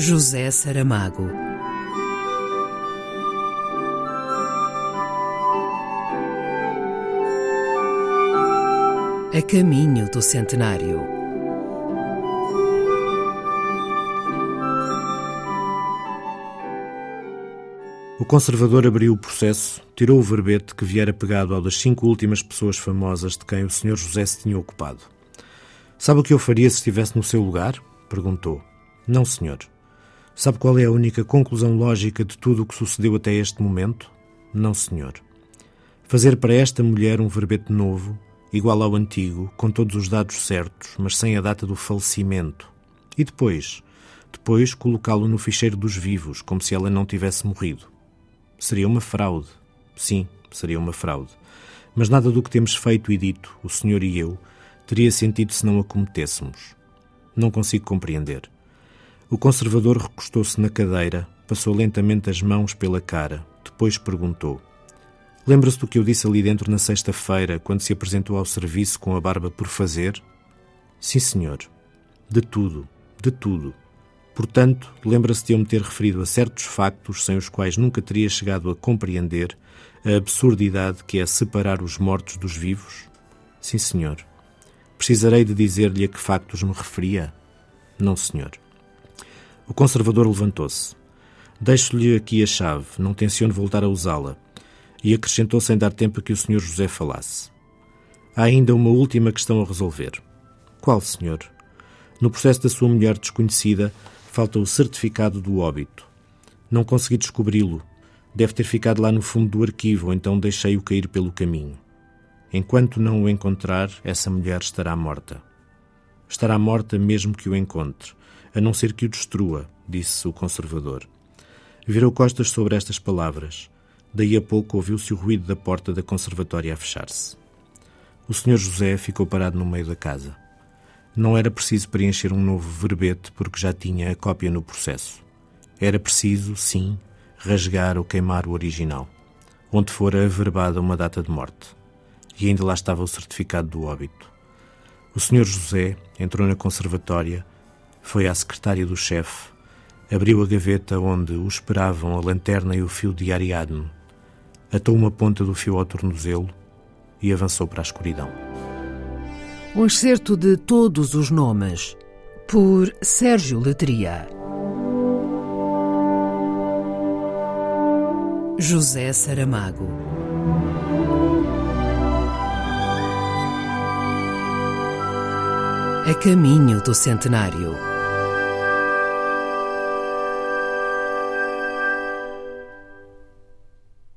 José Saramago. A caminho do centenário. O conservador abriu o processo, tirou o verbete que viera pegado ao das cinco últimas pessoas famosas de quem o Sr. José se tinha ocupado. Sabe o que eu faria se estivesse no seu lugar? perguntou. Não, senhor. Sabe qual é a única conclusão lógica de tudo o que sucedeu até este momento? Não, senhor. Fazer para esta mulher um verbete novo, igual ao antigo, com todos os dados certos, mas sem a data do falecimento. E depois? Depois colocá-lo no ficheiro dos vivos, como se ela não tivesse morrido. Seria uma fraude. Sim, seria uma fraude. Mas nada do que temos feito e dito, o senhor e eu, teria sentido se não a cometêssemos. Não consigo compreender. O conservador recostou-se na cadeira, passou lentamente as mãos pela cara, depois perguntou: Lembra-se do que eu disse ali dentro na sexta-feira, quando se apresentou ao serviço com a barba por fazer? Sim, senhor. De tudo, de tudo. Portanto, lembra-se de eu me ter referido a certos factos sem os quais nunca teria chegado a compreender a absurdidade que é separar os mortos dos vivos? Sim, senhor. Precisarei de dizer-lhe a que factos me referia? Não, senhor. O conservador levantou-se. Deixo-lhe aqui a chave, não tenciono voltar a usá-la. E acrescentou sem dar tempo que o Sr. José falasse. Há ainda uma última questão a resolver. Qual, senhor? No processo da sua mulher desconhecida, falta o certificado do óbito. Não consegui descobri-lo. Deve ter ficado lá no fundo do arquivo, então deixei-o cair pelo caminho. Enquanto não o encontrar, essa mulher estará morta. Estará morta mesmo que o encontre a não ser que o destrua, disse o conservador. Virou costas sobre estas palavras. Daí a pouco ouviu-se o ruído da porta da conservatória a fechar-se. O Sr. José ficou parado no meio da casa. Não era preciso preencher um novo verbete porque já tinha a cópia no processo. Era preciso, sim, rasgar ou queimar o original, onde fora averbada uma data de morte. E ainda lá estava o certificado do óbito. O Sr. José entrou na conservatória foi à secretária do chefe, abriu a gaveta onde o esperavam a lanterna e o fio de Ariadne, atou uma ponta do fio ao tornozelo e avançou para a escuridão. Um excerto de todos os nomes, por Sérgio Letria. José Saramago. A caminho do centenário.